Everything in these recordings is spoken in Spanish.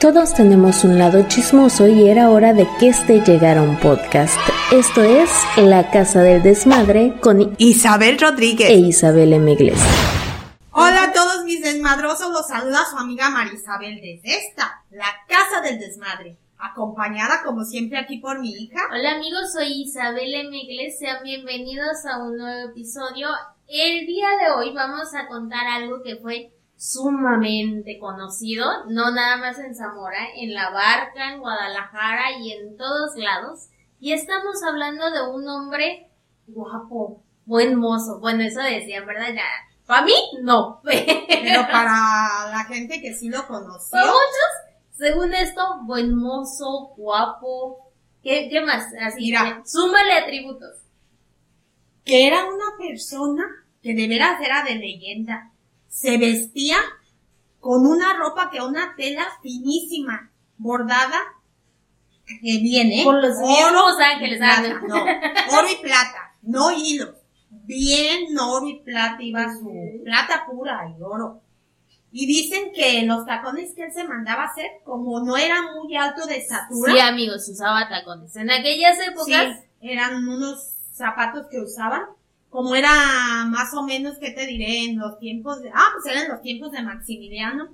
Todos tenemos un lado chismoso y era hora de que este llegara un podcast. Esto es La Casa del Desmadre con Isabel Rodríguez e Isabel M. Hola a todos mis desmadrosos, los saluda su amiga Marisabel desde esta, La Casa del Desmadre, acompañada como siempre aquí por mi hija. Hola amigos, soy Isabel M. sean bienvenidos a un nuevo episodio. El día de hoy vamos a contar algo que fue sumamente conocido, no nada más en Zamora, en La Barca, en Guadalajara y en todos lados. Y estamos hablando de un hombre guapo, buen mozo. Bueno, eso decían, ¿verdad? Ya. Para mí, no. Pero para la gente que sí lo conoció. Para muchos, según esto, buen mozo, guapo. ¿Qué, qué más? Así, Mira, súmale atributos. Que era una persona que de veras era de leyenda se vestía con una ropa que una tela finísima, bordada, que viene, Con los oro, ángeles, no, oro y plata, no hilo. Bien oro y plata iba su plata pura y oro. Y dicen que los tacones que él se mandaba hacer, como no era muy alto de estatura. Sí, amigos, usaba tacones. En aquellas épocas. eran unos zapatos que usaban como era más o menos, ¿qué te diré? En los tiempos de... Ah, pues eran los tiempos de Maximiliano.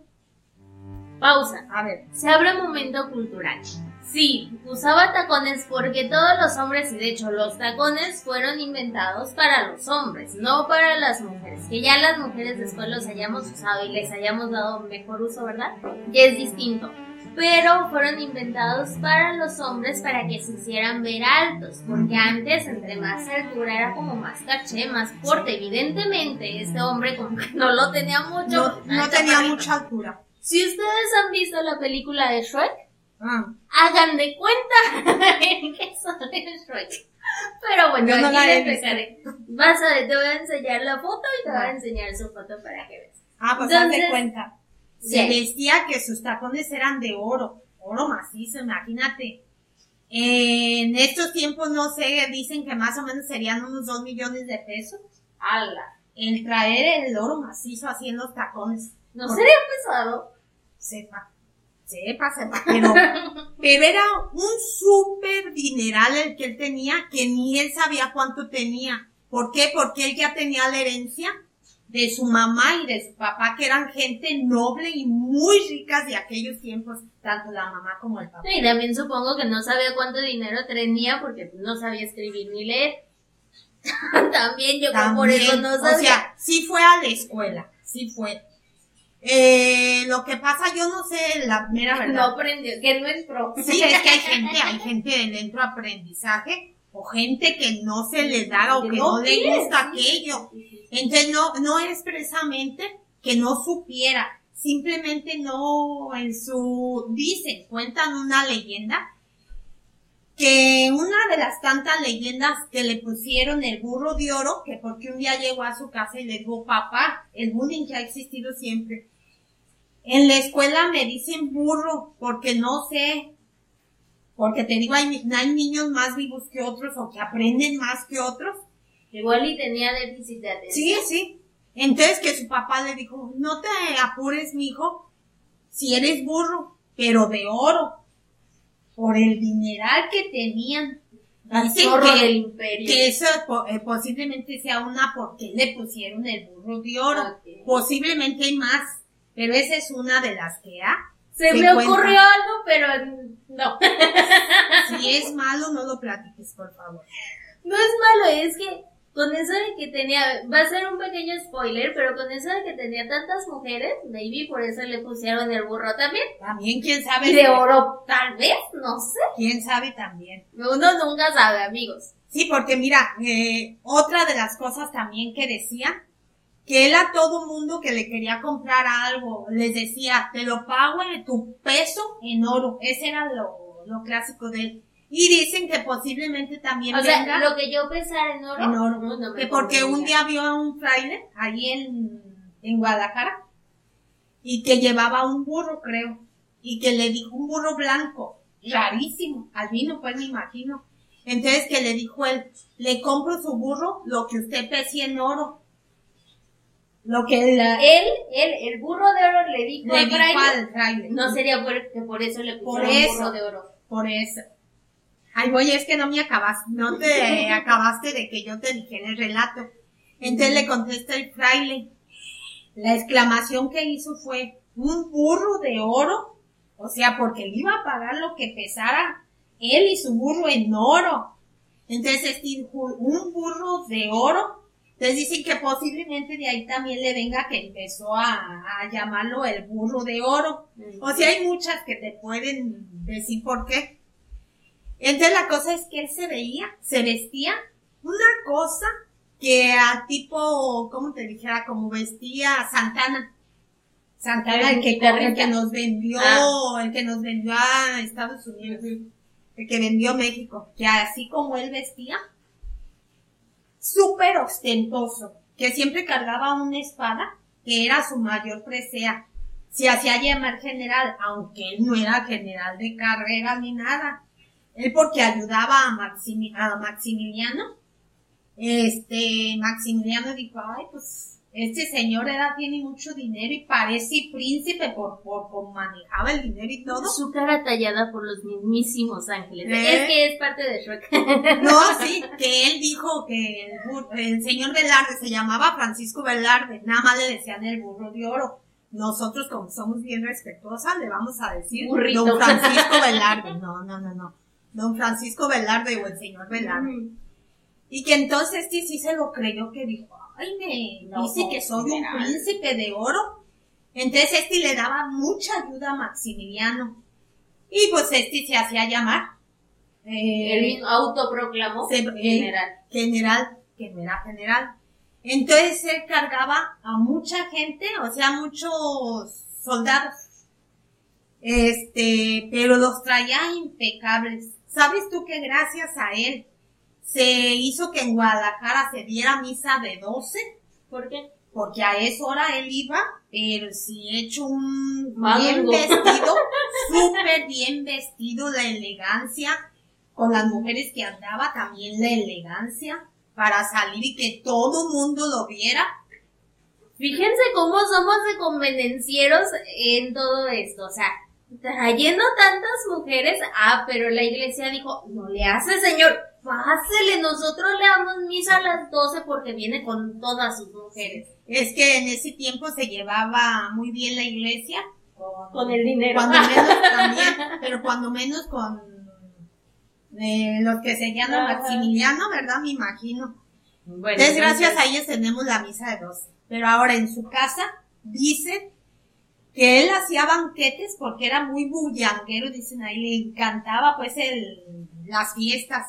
Pausa. A ver. Se abre un momento cultural. Sí, usaba tacones porque todos los hombres, y de hecho los tacones fueron inventados para los hombres, no para las mujeres. Que ya las mujeres después los hayamos usado y les hayamos dado mejor uso, ¿verdad? Que es distinto pero fueron inventados para los hombres para que se hicieran ver altos, porque antes entre más altura era como más caché, más fuerte. Evidentemente, este hombre como que no lo tenía mucho. No, tenía mucha altura. Si ustedes han visto la película de Shrek, ah. hagan de cuenta que de Shrek. Pero bueno, no aquí les explicaré. Vas a, te voy a enseñar la foto y te voy a enseñar su foto para que veas. Ah, pues haz de cuenta se decía que sus tacones eran de oro, oro macizo, imagínate. En estos tiempos, no sé, dicen que más o menos serían unos dos millones de pesos. ¡Hala! El traer el oro macizo así en los tacones. ¿No sería pesado? Sepa, sepa, sepa, pero, pero era un súper dineral el que él tenía, que ni él sabía cuánto tenía. ¿Por qué? Porque él ya tenía la herencia de su mamá y de su papá, que eran gente noble y muy ricas de aquellos tiempos, tanto la mamá como el papá. Y también supongo que no sabía cuánto dinero tenía porque no sabía escribir ni leer. también yo por eso no sabía. O sea, sí fue a la escuela, sí fue. Eh, lo que pasa, yo no sé la mera verdad. No aprendió, que no entró. Sí, es que hay gente, hay gente dentro aprendizaje o gente que no se le da o que no, le gusta aquello. Entonces no, no es precisamente que no supiera, simplemente no en su, dicen, cuentan una leyenda, que una de las tantas leyendas que le pusieron el burro de oro, que porque un día llegó a su casa y le dijo, papá, el bullying que ha existido siempre. En la escuela me dicen burro porque no sé porque te digo, hay, niños más vivos que otros o que aprenden más que otros. Igual y tenía déficit de atención. Sí, sí. Entonces que su papá le dijo, no te apures, mi hijo, si eres burro, pero de oro, por el dineral que tenían. Dicen que, del imperio. que eso eh, posiblemente sea una porque le pusieron el burro de oro. Posiblemente hay más, pero esa es una de las que ha. Se me ocurrió algo, pero no. si es malo, no lo platiques, por favor. No es malo, es que con eso de que tenía, va a ser un pequeño spoiler, pero con eso de que tenía tantas mujeres, maybe por eso le pusieron el burro también. También, quién sabe. Y de oro, tal vez, no sé. Quién sabe también. Uno nunca sabe, amigos. Sí, porque mira, eh, otra de las cosas también que decía que él a todo mundo que le quería comprar algo, les decía, te lo pago en tu peso en oro. Ese era lo, lo clásico de él. Y dicen que posiblemente también o sea, lo que yo pensara en oro. En oro. que porque un día vio a un fraile ahí en, en Guadalajara y que llevaba un burro, creo, y que le dijo un burro blanco, rarísimo, al vino pues me imagino. Entonces que le dijo él, le compro su burro lo que usted pese en oro Lo que la, él, él, el burro de oro le dijo, le al, dijo. No sería por, que por eso le Por pusieron eso. burro de oro. Por eso. Ay, voy, es que no me acabaste, no te acabaste de que yo te dijera el relato. Entonces le contesta el fraile. La exclamación que hizo fue, un burro de oro. O sea, porque le iba a pagar lo que pesara él y su burro en oro. Entonces, este un burro de oro. Entonces dicen que posiblemente de ahí también le venga que empezó a, a llamarlo el burro de oro. O sea, hay muchas que te pueden decir por qué. Entonces la cosa es que él se veía, se vestía una cosa que a tipo, ¿cómo te dijera? Como vestía Santana. Santana, el que, el que nos vendió, el que nos vendió a Estados Unidos, el que vendió a México, que así como él vestía, súper ostentoso, que siempre cargaba una espada, que era su mayor presea. Se hacía llamar general, aunque él no era general de carrera ni nada. Él porque ayudaba a, a Maximiliano. Este, Maximiliano dijo, ay, pues, este señor era, tiene mucho dinero y parece príncipe por, por, por manejaba el dinero y todo. Su cara tallada por los mismísimos ángeles. ¿Eh? Es que es parte de Shrek. No, sí, que él dijo que el, señor Velarde se llamaba Francisco Velarde, nada más le decían el burro de oro. Nosotros, como somos bien respetuosas, le vamos a decir Burrito. don Francisco Velarde. No, no, no, no. Don Francisco Velarde o el señor Velarde. Y que entonces este sí se lo creyó que dijo, ay, me No, dice que soy un general. príncipe de oro. Entonces este le daba mucha ayuda a Maximiliano. Y pues este se hacía llamar. eh, Él mismo autoproclamó se- general. general, que no era general. Entonces él cargaba a mucha gente, o sea, muchos soldados. Este, pero los traía impecables. ¿Sabes tú que gracias a él se hizo que en Guadalajara se diera misa de 12? ¿Por qué? Porque a esa hora él iba, pero sí hecho un bien vestido, súper bien vestido, la elegancia, con las mujeres que andaba también la elegancia, para salir y que todo mundo lo viera. Fíjense cómo somos de convenencieros en todo esto. O sea, trayendo tantas mujeres. Ah, pero la iglesia dijo, no le hace, señor. Pásele, nosotros le damos misa a las 12 porque viene con todas sus mujeres. Es que en ese tiempo se llevaba muy bien la iglesia. Con el dinero. Cuando menos también, pero cuando menos con eh, los que a Ajá. Maximiliano, ¿verdad? Me imagino. Bueno, Entonces, gracias a ellos tenemos la misa de 12. Pero ahora en su casa dicen que él hacía banquetes porque era muy bullanguero, dicen ahí, le encantaba pues el, las fiestas.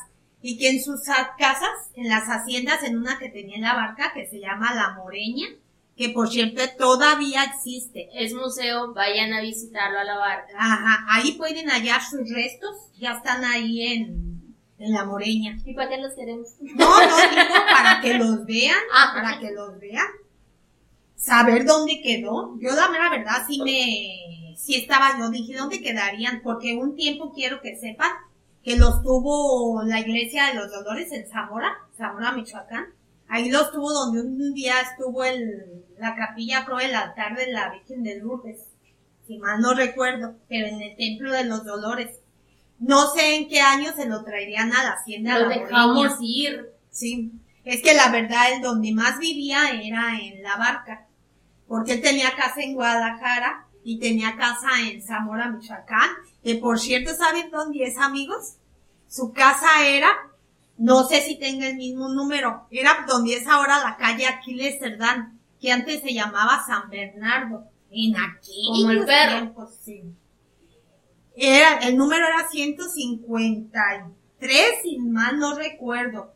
Y que en sus casas, en las haciendas, en una que tenía en la barca, que se llama La Moreña, que por cierto todavía existe. Es museo, vayan a visitarlo a la barca. Ajá, ahí pueden hallar sus restos, ya están ahí en, en La Moreña. ¿Y para qué los queremos? No, no digo para que los vean, Ah. para que los vean. Saber dónde quedó. Yo la mera verdad sí me, sí estaba, yo dije dónde quedarían, porque un tiempo quiero que sepan que los tuvo la iglesia de los dolores en Zamora, Zamora, Michoacán. Ahí los tuvo donde un día estuvo el, la capilla pro el altar de la Virgen de Lourdes. Si mal no recuerdo, pero en el templo de los dolores. No sé en qué año se lo traerían a la hacienda. Lo dejamos ir. Sí, es que la verdad el donde más vivía era en la barca, porque él tenía casa en Guadalajara y tenía casa en Zamora, Michoacán, que por cierto, ¿saben dónde es, amigos? Su casa era, no sé si tenga el mismo número, era donde es ahora la calle Aquiles Cerdán, que antes se llamaba San Bernardo, en aquellos Como el perro. tiempos, sí. Era, el número era 153, si mal no recuerdo.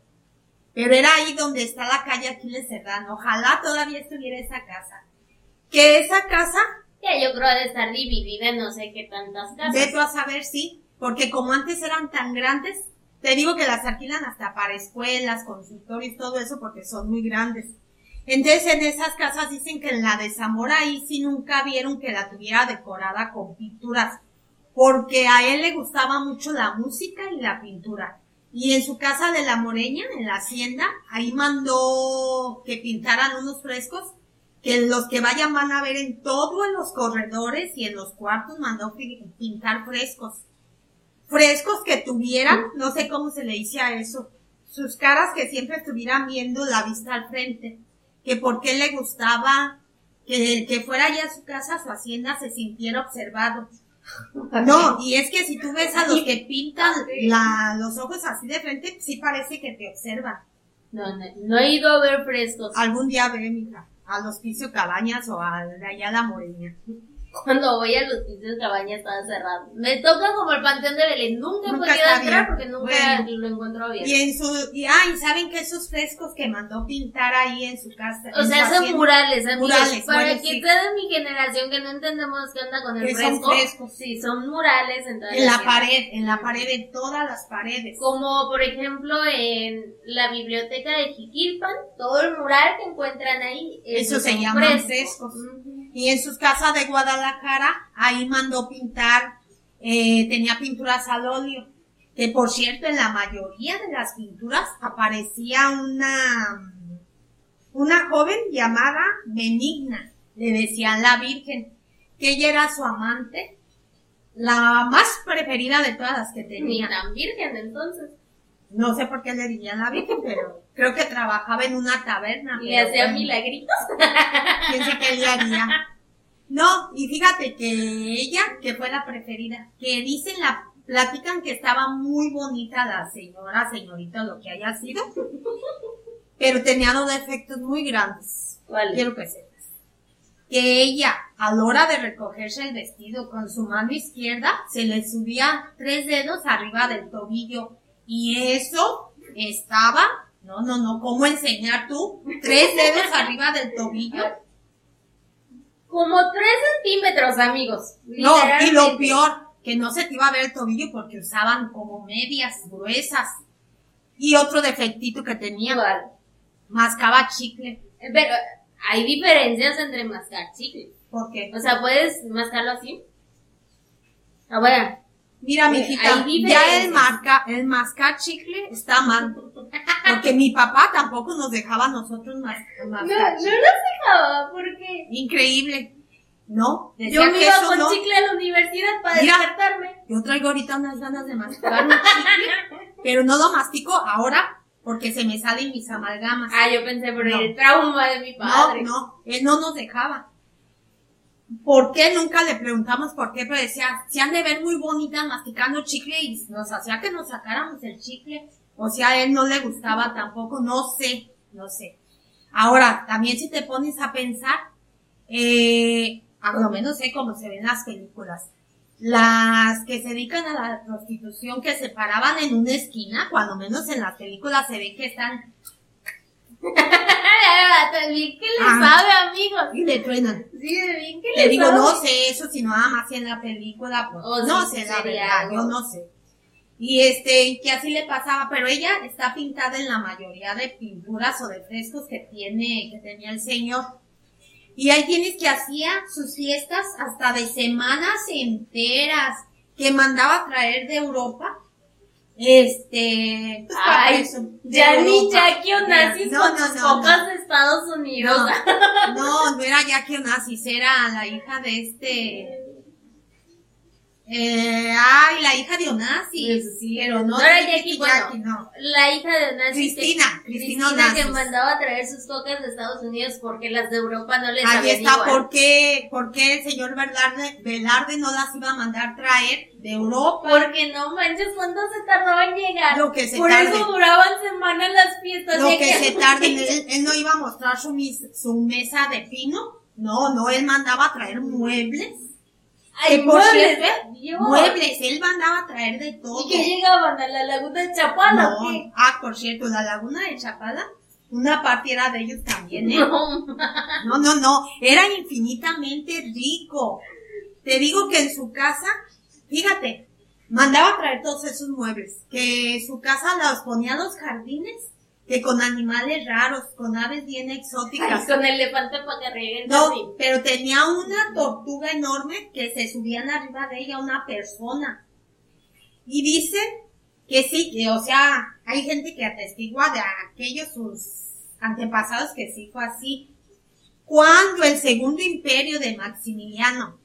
Pero era ahí donde está la calle Aquiles Serrano. Ojalá todavía estuviera esa casa. Que esa casa, Ya yo creo de estar dividida en no sé qué tantas casas. ve tú a saber sí, porque como antes eran tan grandes, te digo que las alquilan hasta para escuelas, consultorios, todo eso, porque son muy grandes. Entonces en esas casas dicen que en la de Zamora ahí sí nunca vieron que la tuviera decorada con pinturas, porque a él le gustaba mucho la música y la pintura. Y en su casa de la Moreña, en la hacienda, ahí mandó que pintaran unos frescos que los que vayan van a ver en todos los corredores y en los cuartos mandó pintar frescos. Frescos que tuvieran, no sé cómo se le dice a eso, sus caras que siempre estuvieran viendo la vista al frente, que por qué le gustaba que el que fuera ya a su casa, a su hacienda, se sintiera observado. No, y es que si tú ves a los que pintan la, los ojos así de frente, sí parece que te observan. No, no, no he ido a ver frescos. Algún día ve, mija al hospicio Cabañas o a allá la Moreña. Cuando voy al hospicio Cabañas están cerrados. Me toca como el Panteón de Belén. Nunca, he podido entrar porque nunca lo encuentro bien. Y en su, y, ay, ¿saben que esos frescos que mandó pintar ahí en su casa? O sea, son murales. Murales, Para que sí. de mi generación que no entendemos qué onda con el que fresco. Son frescos. Sí, son murales en En la, pared, en la pared, en todas las paredes. Como, por ejemplo, en la biblioteca de Jiquilpan, todo el mural que encuentran ahí. Eso se llama frescos. Y en sus casas de Guadalajara, ahí mandó pintar, eh, tenía pinturas al óleo. Que por cierto, en la mayoría de las pinturas aparecía una, una joven llamada Benigna. Le decían la Virgen, que ella era su amante, la más preferida de todas las que tenía. la Virgen entonces. No sé por qué le dirían la Virgen, pero creo que trabajaba en una taberna. Y hacía milagritos. ¿Quién sé qué le haría? No, y fíjate que ella, que fue la preferida, que dicen la, platican que estaba muy bonita la señora, señorita, lo que haya sido, pero tenía dos defectos muy grandes. ¿Cuál? Quiero que sepas. Que ella, a la hora de recogerse el vestido con su mano izquierda, se le subía tres dedos arriba del tobillo y eso estaba, no, no, no, ¿cómo enseñar tú? Tres dedos arriba del tobillo. Como tres centímetros, amigos. No, y lo peor, que no se te iba a ver el tobillo porque usaban como medias gruesas. Y otro defectito que tenía, mascaba chicle. Pero hay diferencias entre mascar chicle. ¿Por qué? O sea, ¿puedes mascarlo así? Ah, bueno, Mira, mi hijita, ya el marca, el mascar chicle está mal. Porque mi papá tampoco nos dejaba a nosotros mascar no, no nos dejaba, porque... Increíble. No, yo me iba con chicle a la universidad para despertarme. Yo traigo ahorita unas ganas de mascar un chicle, pero no lo mastico ahora porque se me salen mis amalgamas. Ah, yo pensé por el trauma de mi padre. No, no, él no nos dejaba. ¿Por qué? Nunca le preguntamos por qué, pero decía, se han de ver muy bonitas masticando chicle y nos hacía que nos sacáramos el chicle. O sea, a él no le gustaba tampoco, no sé, no sé. Ahora, también si te pones a pensar, eh, a lo menos sé cómo se ven las películas. Las que se dedican a la prostitución que se paraban en una esquina, cuando menos en las películas se ve que están bien que le sabe, amigos. Y le truenan. Sí, bien que le, digo, no sé eso, si nada más en la película, pues, no sé la verdad, yo no sé. Y este, que así le pasaba, pero ella está pintada en la mayoría de pinturas o de frescos que tiene, que tenía el señor. Y ahí tienes que hacía sus fiestas hasta de semanas enteras, que mandaba traer de Europa este, pues Ay, ya ni Jackie Onassis con sus cocas de Estados Unidos. No, no, era Jackie Onassis, era la hija de este, eh, ay, la hija de Onassis, sí, pero no, era Jackie, Jackie no. La hija de Onassis. Cristina, Cristina, Cristina que mandaba a traer sus cocas de Estados Unidos porque las de Europa no les Ahí está, ¿por qué, ¿por qué el señor Velarde, Velarde no las iba a mandar traer de Europa? Porque no manches, ¿cuánto se tardaba en llegar? Lo que se Por eso duraban semanas las fiestas. Lo que, se tarde, él, él, no iba a mostrar su, su mesa de pino, no, no, él mandaba a traer muebles Ay, por muebles, cierto, muebles, él mandaba a traer de todo. ¿Y que llegaban a la laguna de Chapala? No, ah, por cierto, la laguna de Chapala, una parte era de ellos también, ¿eh? No, no, no, no, era infinitamente rico. Te digo que en su casa, fíjate, mandaba a traer todos esos muebles, que su casa los ponía a los jardines que con animales raros, con aves bien exóticas. con elefante para que. No, pero tenía una tortuga enorme que se subían arriba de ella una persona. Y dicen que sí, que o sea, hay gente que atestigua de aquellos sus antepasados que sí fue así. cuando el segundo imperio de Maximiliano,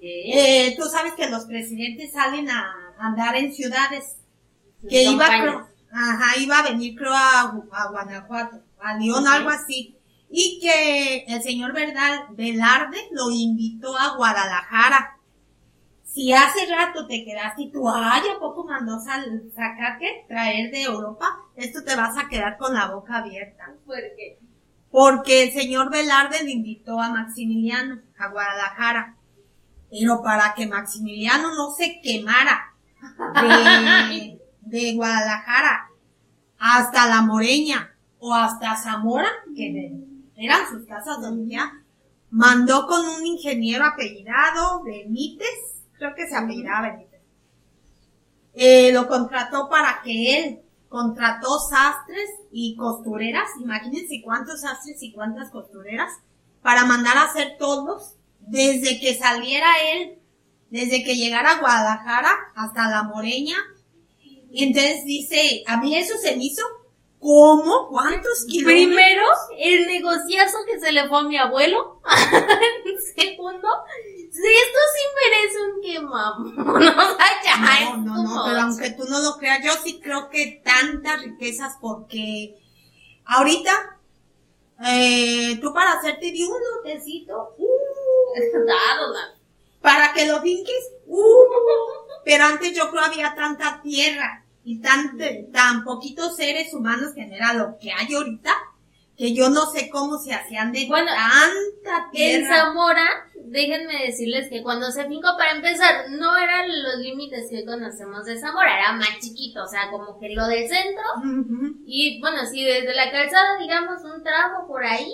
eh, tú sabes que los presidentes salen a andar en ciudades, que iba, ajá, iba a venir creo a, Guanajuato, a León, algo así, y que el señor Verdal, Velarde lo invitó a Guadalajara. Si hace rato te quedaste y tú, ay, ¿a poco mandó sacar qué? Traer de Europa, esto te vas a quedar con la boca abierta. ¿Por qué? Porque el señor Velarde le invitó a Maximiliano a Guadalajara. Pero para que Maximiliano no se quemara de, de Guadalajara hasta La Moreña o hasta Zamora, que eran sus casas donde ya, mandó con un ingeniero apellidado Benítez, creo que se apellidaba Benítez. Eh, lo contrató para que él contrató sastres y costureras, imagínense cuántos sastres y cuántas costureras, para mandar a hacer todos, desde que saliera él, desde que llegara a Guadalajara hasta La Moreña. Y entonces dice, a mí eso se me hizo ¿Cómo? ¿Cuántos kilómetros? Primero, el negociazo que se le fue a mi abuelo. Segundo, si esto sí merece un quemamos. no, no, no, pero aunque tú no lo creas, yo sí creo que tantas riquezas porque ahorita, eh, tú para hacerte de un lotecito, uh, para que lo finques, uh, pero antes yo creo había tanta tierra y tan, tan poquitos seres humanos que era lo que hay ahorita, que yo no sé cómo se hacían de bueno, tanta tierra. En Zamora, déjenme decirles que cuando se fincó, para empezar, no eran los límites que conocemos de Zamora, era más chiquito, o sea, como que lo del centro, y bueno, sí, desde la calzada, digamos, un tramo por ahí,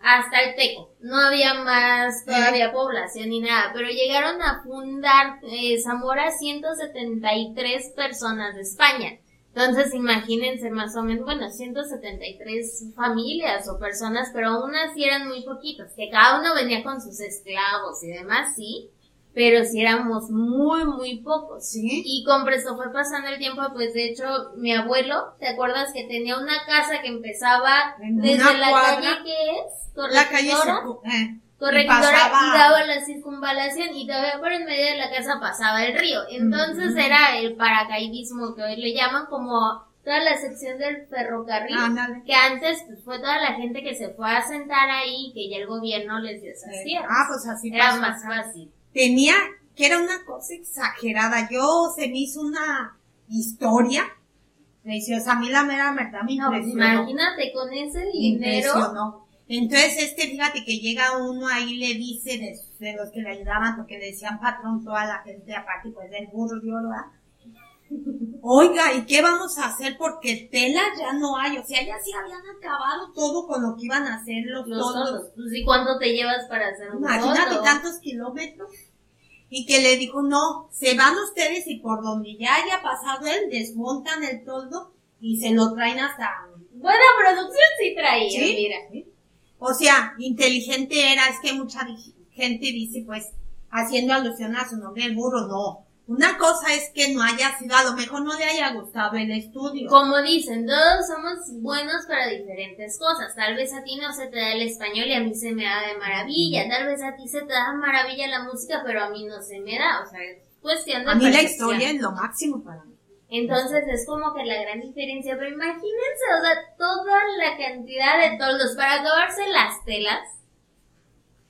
hasta el Teco. No había más todavía población ni nada, pero llegaron a fundar eh, Zamora 173 personas de España. Entonces imagínense más o menos, bueno, 173 familias o personas, pero aún así eran muy poquitos, que cada uno venía con sus esclavos y demás, sí, pero si éramos muy, muy pocos. ¿Sí? Y con presto fue pasando el tiempo, pues de hecho, mi abuelo, ¿te acuerdas que tenía una casa que empezaba desde la calle que es? La calle eh, corregidora y, daba la circunvalación y todavía por en medio de la casa pasaba el río. Entonces era el paracaidismo que hoy le llaman como toda la sección del ferrocarril, que antes pues, fue toda la gente que se fue a sentar ahí, que ya el gobierno les tierras. Ah, pues así Era más fácil tenía, que era una cosa exagerada. Yo se me hizo una historia preciosa. A mí la mera verdad me no, pues imagínate con ese dinero. Impresionó. Entonces, este, fíjate que llega uno ahí le dice de, los que le ayudaban, porque decían patrón toda la gente, aparte pues del burro de oro, Oiga, ¿y qué vamos a hacer? Porque tela ya no hay, o sea, ya sí habían acabado todo con lo que iban a hacer los, los Pues, ¿Y cuánto te llevas para hacer un Imagínate tantos kilómetros. Y que le dijo, no, se van ustedes y por donde ya haya pasado él, desmontan el toldo y se lo traen hasta... Buena producción sí traía, ¿Sí? mira. O sea, inteligente era, es que mucha gente dice, pues, haciendo alusión a su nombre, el burro, no una cosa es que no haya sido, a lo mejor no le haya gustado el estudio. Como dicen, todos somos buenos para diferentes cosas. Tal vez a ti no se te da el español y a mí se me da de maravilla. Tal vez a ti se te da maravilla la música, pero a mí no se me da. O sea, es cuestión de A mí la historia es lo máximo para mí. Entonces es como que la gran diferencia. Pero imagínense, o sea, toda la cantidad de toldos para acabarse las telas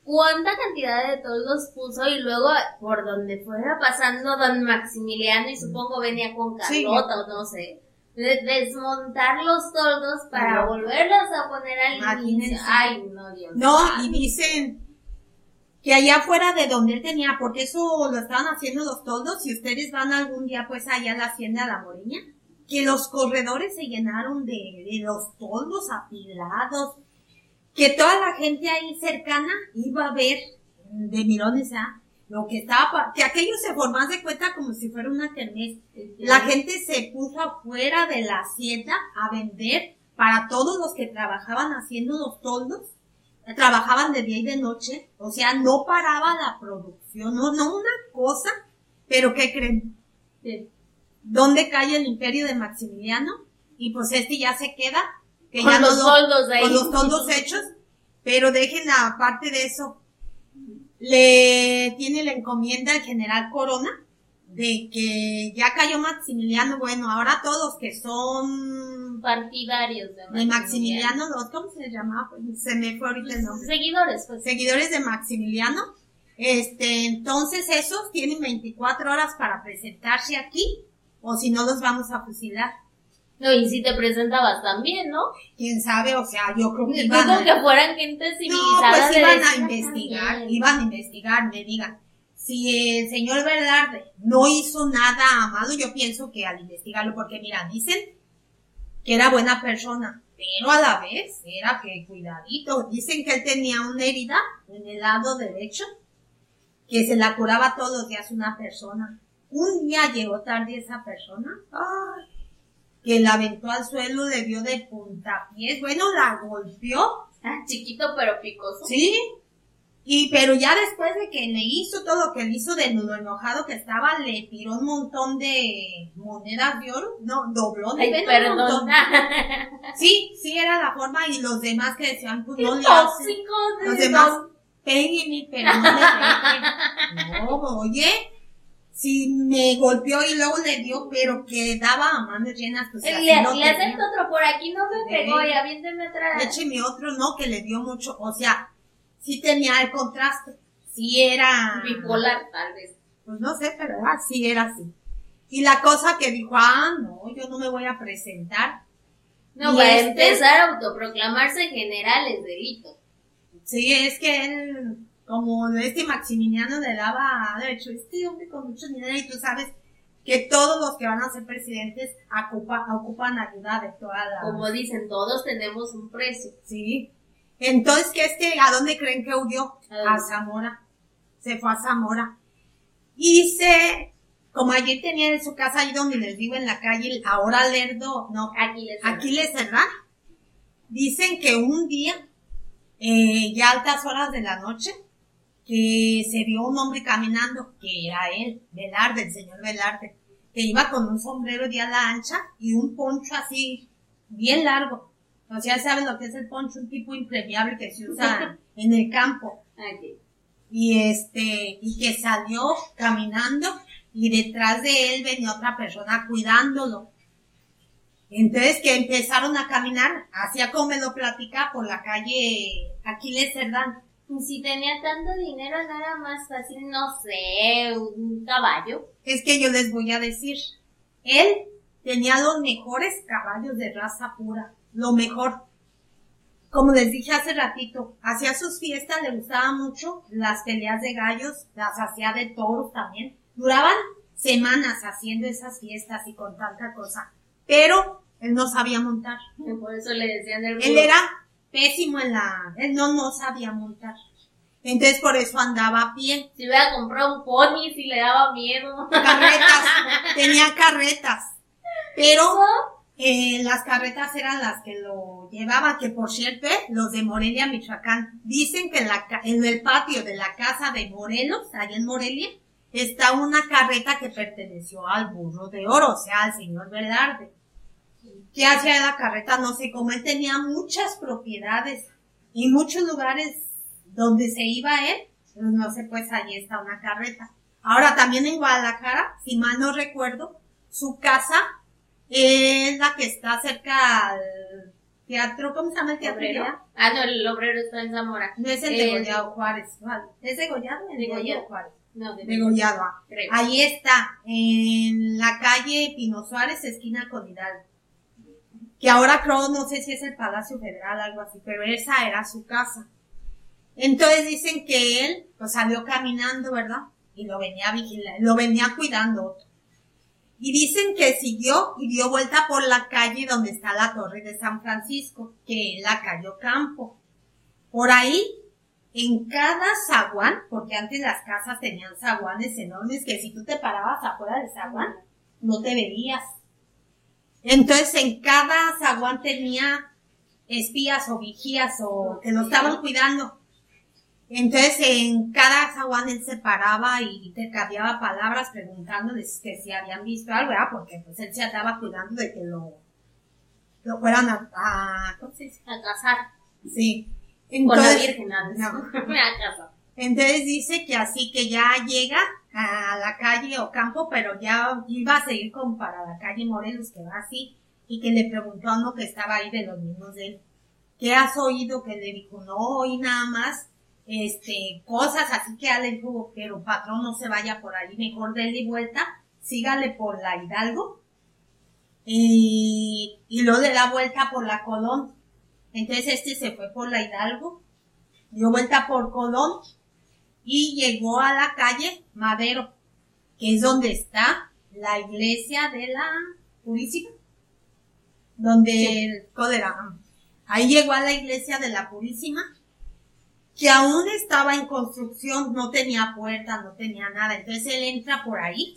cuánta cantidad de toldos puso y luego por donde fuera pasando don Maximiliano y supongo venía con Carlota o no sé, desmontar los toldos para volverlos a poner al inicio. Ay, no, Dios. No, y dicen que allá fuera de donde él tenía, porque eso lo estaban haciendo los toldos, si ustedes van algún día pues allá a la hacienda de la Moreña, que los corredores se llenaron de, de los toldos apilados, que toda la gente ahí cercana iba a ver de mirones a lo que estaba, que aquello se formó de cuenta como si fuera una kermés. La gente se puso afuera de la hacienda a vender para todos los que trabajaban haciendo los toldos. Trabajaban de día y de noche, o sea, no paraba la producción, no, no una cosa, pero ¿qué creen? ¿Dónde cae el imperio de Maximiliano? Y pues este ya se queda con los toldos Con los toldos hechos. Pero dejen aparte de eso, le tiene la encomienda al general Corona de que ya cayó Maximiliano, bueno, ahora todos que son partidarios de de Maximiliano, ¿cómo se llamaba? Pues, se me fue ahorita el nombre. Seguidores, pues. Seguidores de Maximiliano. Este, entonces esos tienen 24 horas para presentarse aquí, o si no los vamos a fusilar. No, y si te presentabas también, ¿no? Quién sabe, o sea, yo creo que iban a, que fueran gente no, civilizada. pues de iban a decir, investigar, "Ah, iban a investigar, me digan. Si el señor Velarde no hizo nada malo, yo pienso que al investigarlo, porque mira, dicen que era buena persona, pero a la vez era que cuidadito. Dicen que él tenía una herida en el lado derecho, que se la curaba todos los días una persona. Un día llegó tarde esa persona, ay, que la aventó al suelo, le dio de puntapiés, bueno, la golpeó, Ah, chiquito pero picoso. Sí. Y pero ya después de que le hizo todo lo que le hizo de lo enojado que estaba, le tiró un montón de monedas de oro. No, dobló de Ay, un perdón. montón. Sí, sí era la forma y los demás que decían, pues no le hacen. Los demás, péguenme, pero no le peguen. No, oye, si me golpeó y luego le dio, pero que daba a manos llenas, pues Le, así le no acepto otro por aquí, no me Sí. pegó y aviénteme otra. Écheme otro, no, que le dio mucho, o sea, sí tenía el contraste, sí era... Bipolar, tal vez. Pues no sé, pero ah, sí era así. Y la cosa que dijo, ah, no, yo no me voy a presentar. No, Y va a este- empezar a autoproclamarse general es delito. Sí, es que él, como este Maximiliano le daba, de hecho, este hombre con mucho dinero y tú sabes que todos los que van a ser presidentes ocupa- ocupan ayuda de toda la... Como dicen, todos tenemos un precio. Sí. Entonces, que este, ¿a dónde creen que huyó? ¿A A? Zamora. Se fue a Zamora. Y se, como allí tenía en su casa, ahí donde les digo en la calle, ahora Lerdo, no, Aquí les aquí les cerran. Dicen que un día, eh, ya altas horas de la noche, que se vio un hombre caminando, que era él, Velarde, el señor Velarde, que iba con un sombrero de ala ancha y un poncho así, bien largo. O sea, saben lo que es el poncho, un tipo impermeable que se usa en el campo. Y este, y que salió caminando y detrás de él venía otra persona cuidándolo. Entonces que empezaron a caminar, hacia como me lo platica, por la calle Aquiles Cerdán. Y si tenía tanto dinero, no era más fácil, no sé, un caballo. Es que yo les voy a decir, él tenía los mejores caballos de raza pura, lo mejor. Como les dije hace ratito, hacía sus fiestas, le gustaba mucho las peleas de gallos, las hacía de toros también. Duraban semanas haciendo esas fiestas y con tanta cosa. Pero él no sabía montar. Y por eso le decían el Él burro. era pésimo en la, él no, no sabía montar. Entonces por eso andaba a pie. Si hubiera comprado un pony, si le daba miedo. Carretas, tenía carretas. Pero eh, las carretas eran las que lo llevaban, que por cierto, los de Morelia, Michoacán, dicen que en, la, en el patio de la casa de Morelos, allá en Morelia, está una carreta que perteneció al burro de oro, o sea, al señor Velarde. ¿Qué hacía la carreta? No sé, como él tenía muchas propiedades y muchos lugares donde se iba él, pues no sé, pues allí está una carreta. Ahora también en Guadalajara, si mal no recuerdo, su casa es la que está cerca al teatro, ¿cómo se llama el teatro? Ah, no, el obrero está en Zamora. No es el Eh, degollado Juárez. ¿Es degollado? El Degollado. Juárez. No, de Degollado, ah. Ahí está, en la calle Pino Suárez, esquina con Hidalgo. Que ahora creo, no sé si es el Palacio Federal, algo así, pero esa era su casa. Entonces dicen que él, pues salió caminando, ¿verdad? Y lo venía vigilando, lo venía cuidando. Y dicen que siguió y dio vuelta por la calle donde está la Torre de San Francisco, que es la calle Campo. Por ahí, en cada zaguán, porque antes las casas tenían zaguanes enormes que si tú te parabas afuera del zaguán, no te veías. Entonces en cada zaguán tenía espías o vigías o que lo estaban cuidando. Entonces en cada zaguán él se paraba y te cambiaba palabras preguntándoles que si habían visto algo, ¿verdad? Porque pues él se andaba cuidando de que lo, lo fueran a, a- ¿cómo se dice? A cazar. Sí. Con la Virgen, me Entonces dice que así que ya llega a la calle o campo, pero ya iba a seguir como para la calle Morelos, que va así, y que le preguntó a uno que estaba ahí de los mismos de él, ¿qué has oído? Que le dijo, no oí nada más, este, cosas así que ya le dijo, pero patrón no se vaya por ahí, mejor déle vuelta, sígale por la Hidalgo, y, y luego le da vuelta por la Colón. Entonces este se fue por la Hidalgo, dio vuelta por Colón, y llegó a la calle Madero, que es donde está la iglesia de la Purísima, donde el cólera. Ahí llegó a la iglesia de la Purísima, que aún estaba en construcción, no tenía puerta, no tenía nada. Entonces él entra por ahí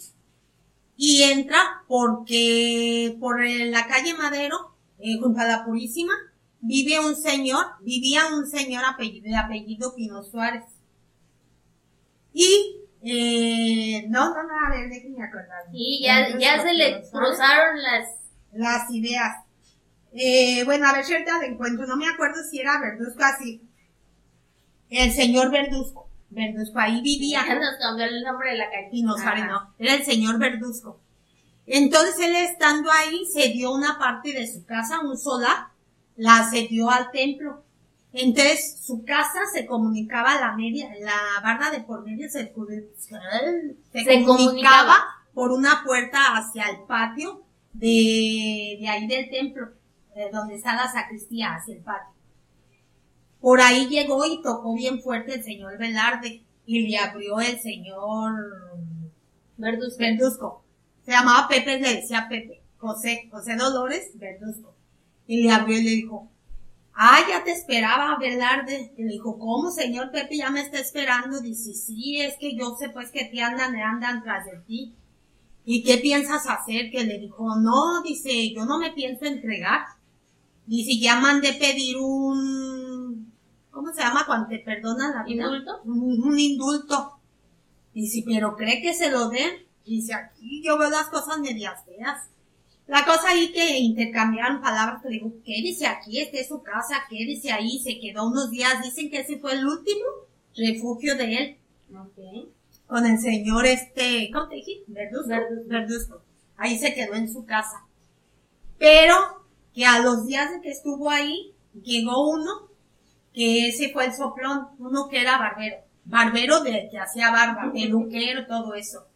y entra porque por la calle Madero, eh, junto a la Purísima, vive un señor, vivía un señor apellido, de apellido Pino Suárez. Y, eh, no, no, no, a ver, déjenme acordar. Y ya, ya se le cruzaron las... Las ideas. Eh, bueno, a ver si ahorita encuentro, no me acuerdo si era Verduzco así. El señor Verduzco. Verduzco, ahí vivía. Ya nos cambió el nombre de la calle. Y no sabe, no. Era el señor Verduzco. Entonces él estando ahí, se dio una parte de su casa, un solar, la cedió al templo. Entonces, su casa se comunicaba la media, la barra de por medio se, se, comunicaba, por una puerta hacia el patio de, de ahí del templo, de donde está la sacristía, hacia el patio. Por ahí llegó y tocó bien fuerte el señor Velarde y le abrió el señor Verduzco. Se llamaba Pepe, le decía Pepe. José, José Dolores Verduzco. Y le abrió y le dijo, Ah, ya te esperaba, Velarde. Y le dijo, ¿cómo, señor Pepe, ya me está esperando? Dice, sí, es que yo sé pues que te andan, andan tras de ti. ¿Y qué piensas hacer? Que le dijo, no, dice, yo no me pienso entregar. Dice, ya mandé pedir un, ¿cómo se llama cuando te perdonan la vida? ¿Indulto? Un, un indulto. Dice, pero cree que se lo den. Dice, aquí yo veo las cosas medias feas. La cosa ahí que intercambiaron palabras, que dijo, quédese aquí, este es su casa, quédese ahí, se quedó unos días, dicen que ese fue el último refugio de él. Okay. Con el señor este, ¿cómo te dije? Verduzco. Verduzco. Ahí se quedó en su casa. Pero que a los días de que estuvo ahí, llegó uno, que ese fue el soplón, uno que era barbero. Barbero de que hacía barba, peluquero, todo eso.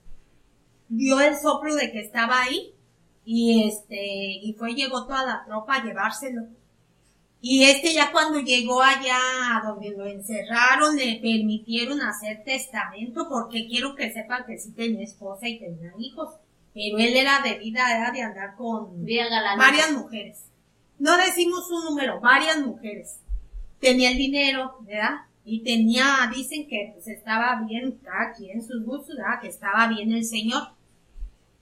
Dio el soplo de que estaba ahí y este, y fue, llegó toda la tropa a llevárselo. Y este ya cuando llegó allá a donde lo encerraron, le permitieron hacer testamento, porque quiero que sepan que sí tenía esposa y tenía hijos. Pero él era de vida, era de andar con varias mujeres. No decimos un número, varias mujeres. Tenía el dinero, ¿verdad? Y tenía, dicen que pues estaba bien, aquí en sus gustos, ¿verdad? Que estaba bien el Señor.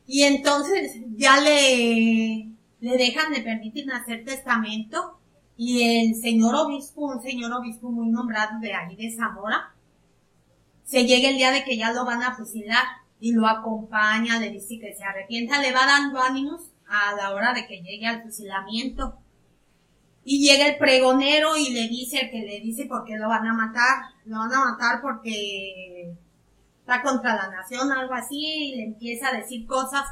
Y entonces ya le, le dejan, le permiten hacer testamento y el señor obispo, un señor obispo muy nombrado de ahí de Zamora, se llega el día de que ya lo van a fusilar y lo acompaña, le dice que se arrepienta, le va dando ánimos a la hora de que llegue al fusilamiento. Y llega el pregonero y le dice que le dice por qué lo van a matar. Lo van a matar porque está contra la nación, algo así, y le empieza a decir cosas,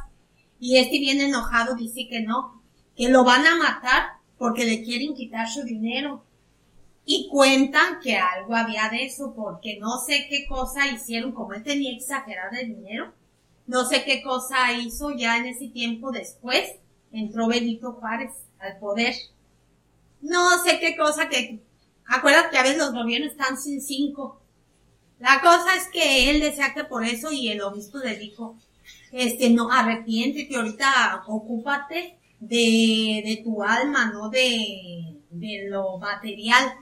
y este viene enojado dice que no, que lo van a matar porque le quieren quitar su dinero. Y cuentan que algo había de eso, porque no sé qué cosa hicieron, como él tenía exagerado el dinero, no sé qué cosa hizo ya en ese tiempo después, entró Benito Juárez al poder. No sé qué cosa que, acuérdate que a veces los gobiernos están sin cinco, la cosa es que él decía que por eso y el obispo le dijo, este, no, arrepiéntete, ahorita ocúpate de, de tu alma, no de, de lo material.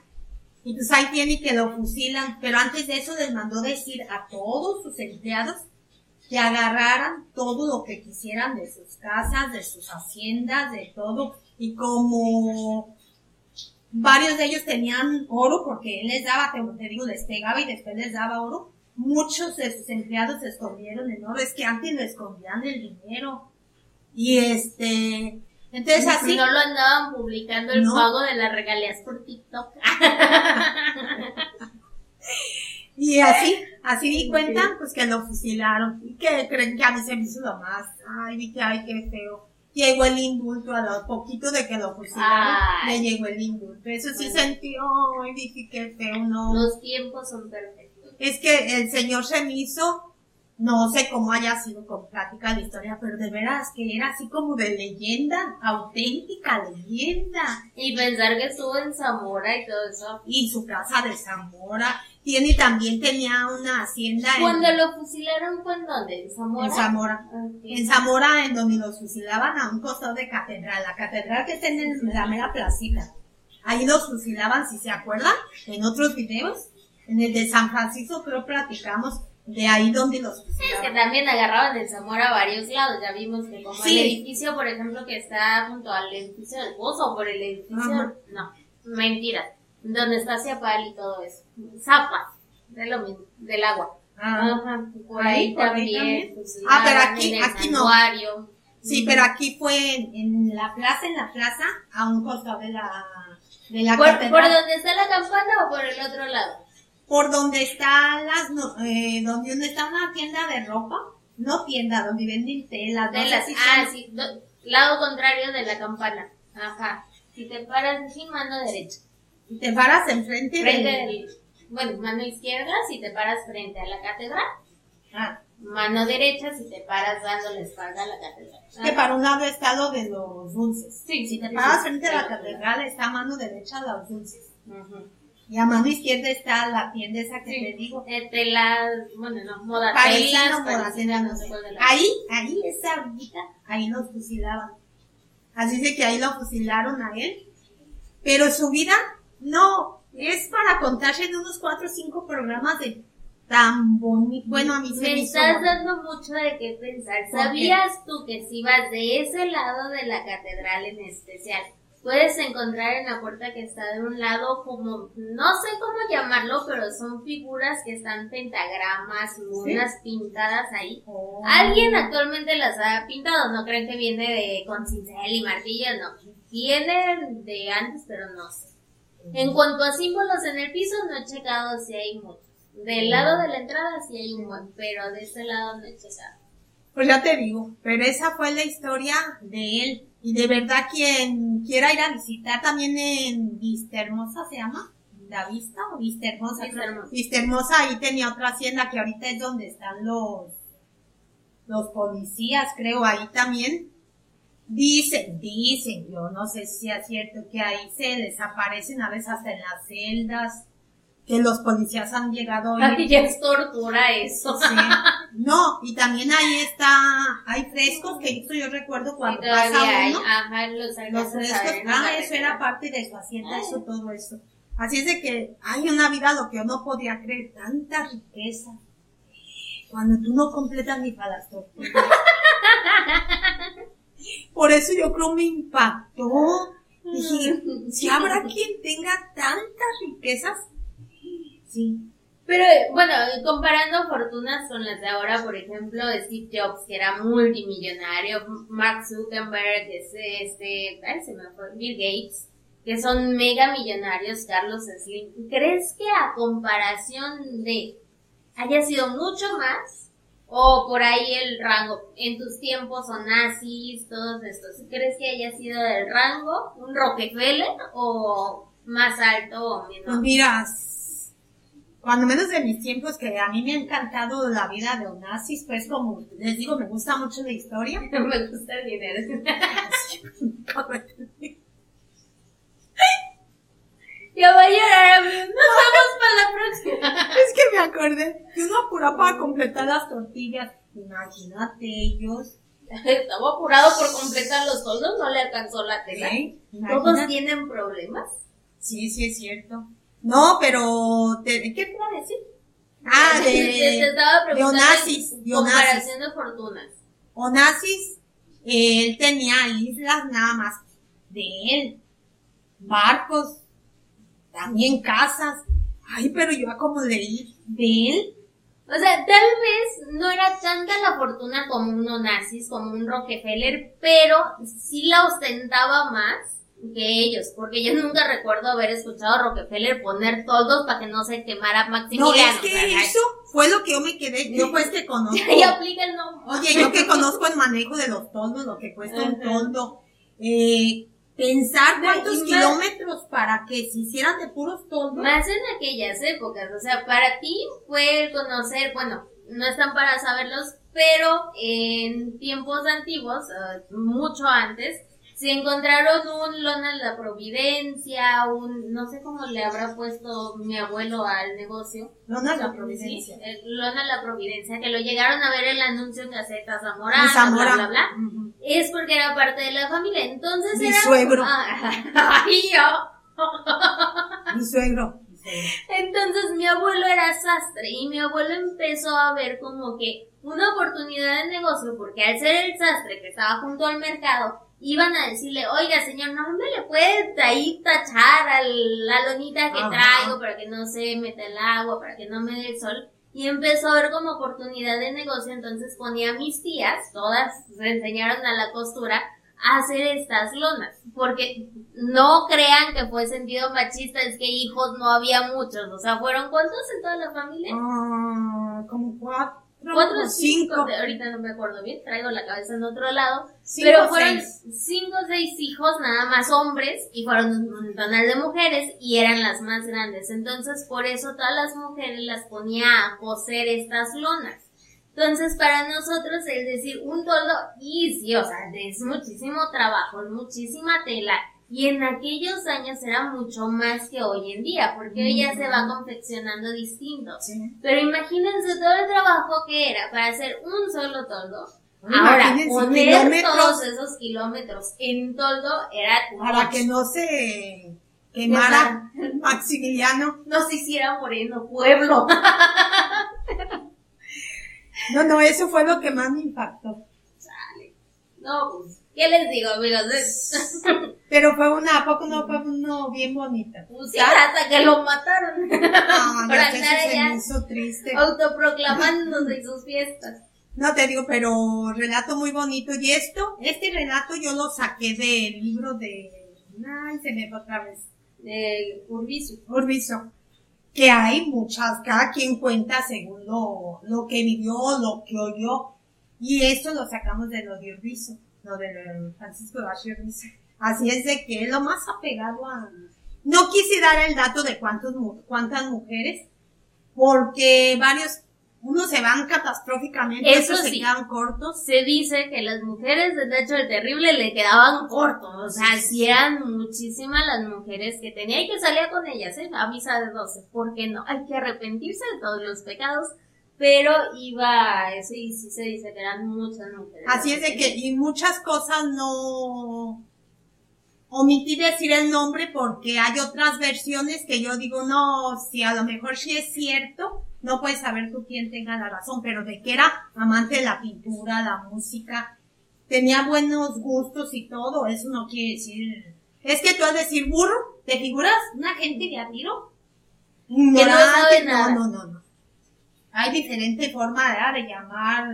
Y pues ahí tiene que lo fusilan, pero antes de eso les mandó decir a todos sus empleados que agarraran todo lo que quisieran de sus casas, de sus haciendas, de todo. Y como Varios de ellos tenían oro porque él les daba, te, digo, les pegaba y después les daba oro. Muchos de sus empleados se escondieron en oro. Es que antes le escondían el dinero. Y este, Entonces así. No lo andaban publicando el pago de las regalías por TikTok. y así, así di cuenta, pues que lo fusilaron. Y que creen que a mí se me hizo lo más. Ay, dije, ay, qué feo. Llegó el indulto a lo poquito de que lo fusilaron. Le llegó el indulto. Eso sí sentió, ay, dije, qué feo, no. Los tiempos son perfectos. Es que el Señor se me hizo no sé cómo haya sido con plática la historia, pero de veras que era así como de leyenda, auténtica leyenda. Y pensar que estuvo en Zamora y todo eso. Y su casa de Zamora. Tiene también tenía una hacienda Cuando lo fusilaron fue en dónde? ¿En Zamora? En Zamora. En Zamora, en donde los fusilaban a un costado de catedral. La catedral que está en la mera placita. Ahí los fusilaban, si se acuerdan, en otros videos. En el de San Francisco creo platicamos de ahí donde los Sí, es que también agarraban de Zamora a varios lados. Ya vimos que como el edificio, por ejemplo, que está junto al edificio del pozo, por el edificio, no, mentira, donde está Ciapal y todo eso. Zapa, de lo mismo, del agua. Ah. por ahí, también. Pues, ah, pero aquí, aquí no. Sí, pero aquí fue en, la plaza, en la plaza, a un costado de la, de la ¿Por, ¿Por donde está la campana o por el otro lado? por donde está las, eh, donde, está una tienda de ropa, no tienda, donde venden telas. Telas, ah, sí, lado contrario de la campana. Ajá. Si te paras sin mano derecha. Si te paras enfrente frente del, bueno, mano izquierda si te paras frente a la catedral. Ah. Mano derecha si te paras dando la espalda a la catedral. Que para un lado está lo de los dulces. Sí, si te paras frente a la catedral está mano derecha los dulces. Ajá. Y a mano izquierda está la tienda esa que te digo. Eh, telas, bueno, no, moda telas, no sé Ahí, ahí, esa hormiguita, ahí nos fusilaban. Así de que ahí lo fusilaron a él. Pero su vida, no, es para contarse en unos cuatro o cinco programas de tan bonito. Bueno, a mí se me, me estás dando mucho de qué pensar. ¿Sabías tú que si vas de ese lado de la catedral en especial, puedes encontrar en la puerta que está de un lado como, no sé cómo llamarlo, pero son figuras que están pentagramas, lunas pintadas ahí. Oh. Alguien actualmente las ha pintado, no creen que viene de con cincel y martillo, no. Viene de antes, pero no sé. En cuanto a símbolos en el piso, no he checado si hay muchos. Del lado de la entrada sí hay un buen, pero de este lado no he checado. Pues ya te digo, pero esa fue la historia de él y de verdad quien quiera ir a visitar también en Vista Hermosa se llama, La Vista o Vista Hermosa. Vista Hermosa. ahí tenía otra hacienda que ahorita es donde están los, los policías, creo, ahí también. Dicen, dicen, yo no sé si es cierto que ahí se desaparecen a veces hasta en las celdas que los policías han llegado hoy. ya es tortura eso. Sí. No, y también ahí está, hay frescos que eso yo recuerdo cuando pasa uno. ajá, los, frescos, ah, eso era parte de su hacienda, eso, todo eso. Así es de que hay una vida lo que yo no podía creer, tanta riqueza. Cuando tú no completas ni para las tortugas. Por eso yo creo me impactó. Dije, si habrá quien tenga tantas riquezas Sí. Pero bueno, comparando fortunas con las de ahora, por ejemplo, Steve Jobs, que era multimillonario, Mark Zuckerberg, ese, este, se me fue, Bill Gates, que son mega millonarios, Carlos Slim, ¿crees que a comparación de haya sido mucho más? O por ahí el rango, en tus tiempos o nazis, todos estos, ¿crees que haya sido el rango, un Rockefeller o más alto o menor? Pues mira, cuando menos de mis tiempos, que a mí me ha encantado la vida de Onassis, pues como les digo, me gusta mucho la historia. me gusta el dinero. ya va a llorar, Nos vemos para la próxima. es que me acordé que uno apuraba para completar las tortillas. Imagínate ellos. Estaba apurado por completar los soldos, no le alcanzó la tela. Todos tienen problemas. Sí, sí es cierto. No, pero, ¿qué te iba a decir? Ah, de, te, estaba de Onassis, comparación de fortunas. Onassis, él tenía islas nada más de él, barcos, también casas. Ay, pero yo como leí de él, O sea, tal vez no era tanta la fortuna como un Onassis, como un Rockefeller, pero sí la ostentaba más que ellos, porque yo nunca recuerdo haber escuchado a Rockefeller poner toldos para que no se quemara Maximiliano. No, es que eso fue lo que yo me quedé, yo pues que conozco. Y aplica el nombre. Oye, yo que conozco el manejo de los toldos, lo que cuesta un toldo, eh, pensar cuántos kilómetros para que se hicieran de puros toldos. Más en aquellas épocas, o sea, para ti fue el conocer, bueno, no están para saberlos, pero en tiempos antiguos, eh, mucho antes, se encontraron un lona la providencia, un, no sé cómo le habrá puesto mi abuelo al negocio. Lona la providencia. lona la providencia, que lo llegaron a ver el anuncio en Gaceta Zamora, Zamora. bla, bla, bla. Es porque era parte de la familia. Entonces mi era. Suegro. Ay, yo. mi suegro. Entonces mi abuelo era sastre y mi abuelo empezó a ver como que una oportunidad de negocio porque al ser el sastre que estaba junto al mercado iban a decirle, oiga señor, no me le puede ahí tachar a la lonita que traigo para que no se meta el agua, para que no me dé el sol. Y empezó a ver como oportunidad de negocio, entonces ponía a mis tías, todas se enseñaron a la costura, a hacer estas lonas. Porque no crean que fue sentido machista, es que hijos no había muchos, o sea, ¿fueron cuántos en toda la familia? Ah, como cuatro cuatro o cinco, ahorita no me acuerdo bien, traigo la cabeza en otro lado, pero fueron cinco o seis hijos, nada más hombres, y fueron un tonal de mujeres, y eran las más grandes, entonces por eso todas las mujeres las ponía a coser estas lonas. Entonces, para nosotros, es decir, un toldo easy, o sea, es muchísimo trabajo, es muchísima tela, y en aquellos años era mucho más que hoy en día, porque hoy ya se va confeccionando distinto. Pero imagínense todo el trabajo que era para hacer un solo toldo. Ahora, poner todos esos kilómetros en toldo era... Para que no se quemara Maximiliano. No se hiciera moreno pueblo. no, no, eso fue lo que más me impactó. No, pues ¿Qué les digo, amigos? Pero fue una, poco no fue uno bien bonito? Pues sí, hasta que lo mataron. No, ya se me hizo triste. Autoproclamándose sus fiestas. No te digo, pero relato muy bonito. Y esto, este relato yo lo saqué del libro de, ay, se me va otra vez. De Urbizo. Urbizo. Que hay muchas, cada quien cuenta según lo, lo que vivió, lo que oyó. Y esto lo sacamos de lo de Urbizo lo de Francisco de dice. Así es de que es lo más apegado a... No quise dar el dato de cuántos, cuántas mujeres, porque varios, unos se van catastróficamente, Eso otros se quedan cortos. Se dice que las mujeres de Nacho el Terrible le quedaban cortos, o sea, si eran muchísimas las mujeres que tenía y que salía con ellas, ¿eh? A misa de doce, porque no, hay que arrepentirse de todos los pecados pero iba eso y sí se dice que eran muchas mujeres. Así es de que, y muchas cosas no omití decir el nombre porque hay otras versiones que yo digo, no, si a lo mejor sí es cierto, no puedes saber tú quién tenga la razón, pero de que era amante de la pintura, la música, tenía buenos gustos y todo, eso no quiere decir, es que tú vas a decir burro, ¿te figuras una gente de a tiro? No. No, no, no hay diferente forma de llamar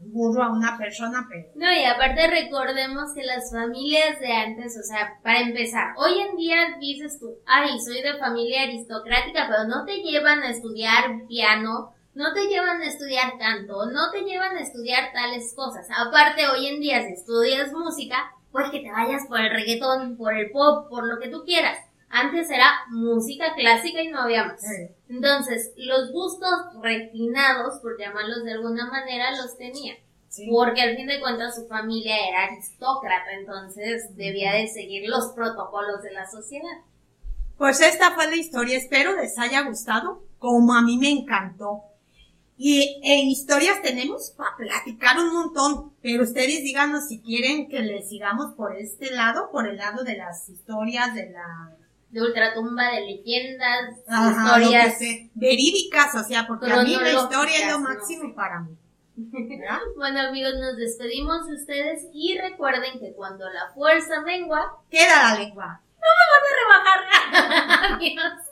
burro a una persona, pero... No, y aparte recordemos que las familias de antes, o sea, para empezar, hoy en día dices tú, ay, soy de familia aristocrática, pero no te llevan a estudiar piano, no te llevan a estudiar canto, no te llevan a estudiar tales cosas. Aparte, hoy en día, si estudias música, pues que te vayas por el reggaetón, por el pop, por lo que tú quieras. Antes era música clásica y no había más. Entonces, los gustos refinados, por llamarlos de alguna manera, los tenía. Porque al fin de cuentas su familia era aristócrata, entonces debía de seguir los protocolos de la sociedad. Pues esta fue la historia, espero les haya gustado, como a mí me encantó. Y en historias tenemos para platicar un montón, pero ustedes díganos si quieren que les sigamos por este lado, por el lado de las historias de la de ultratumba, de leyendas, historias verídicas, o sea, porque a mí la historia es lo máximo para mí. bueno amigos, nos despedimos de ustedes y recuerden que cuando la fuerza mengua, queda la lengua. No me van a rebajar. Adiós.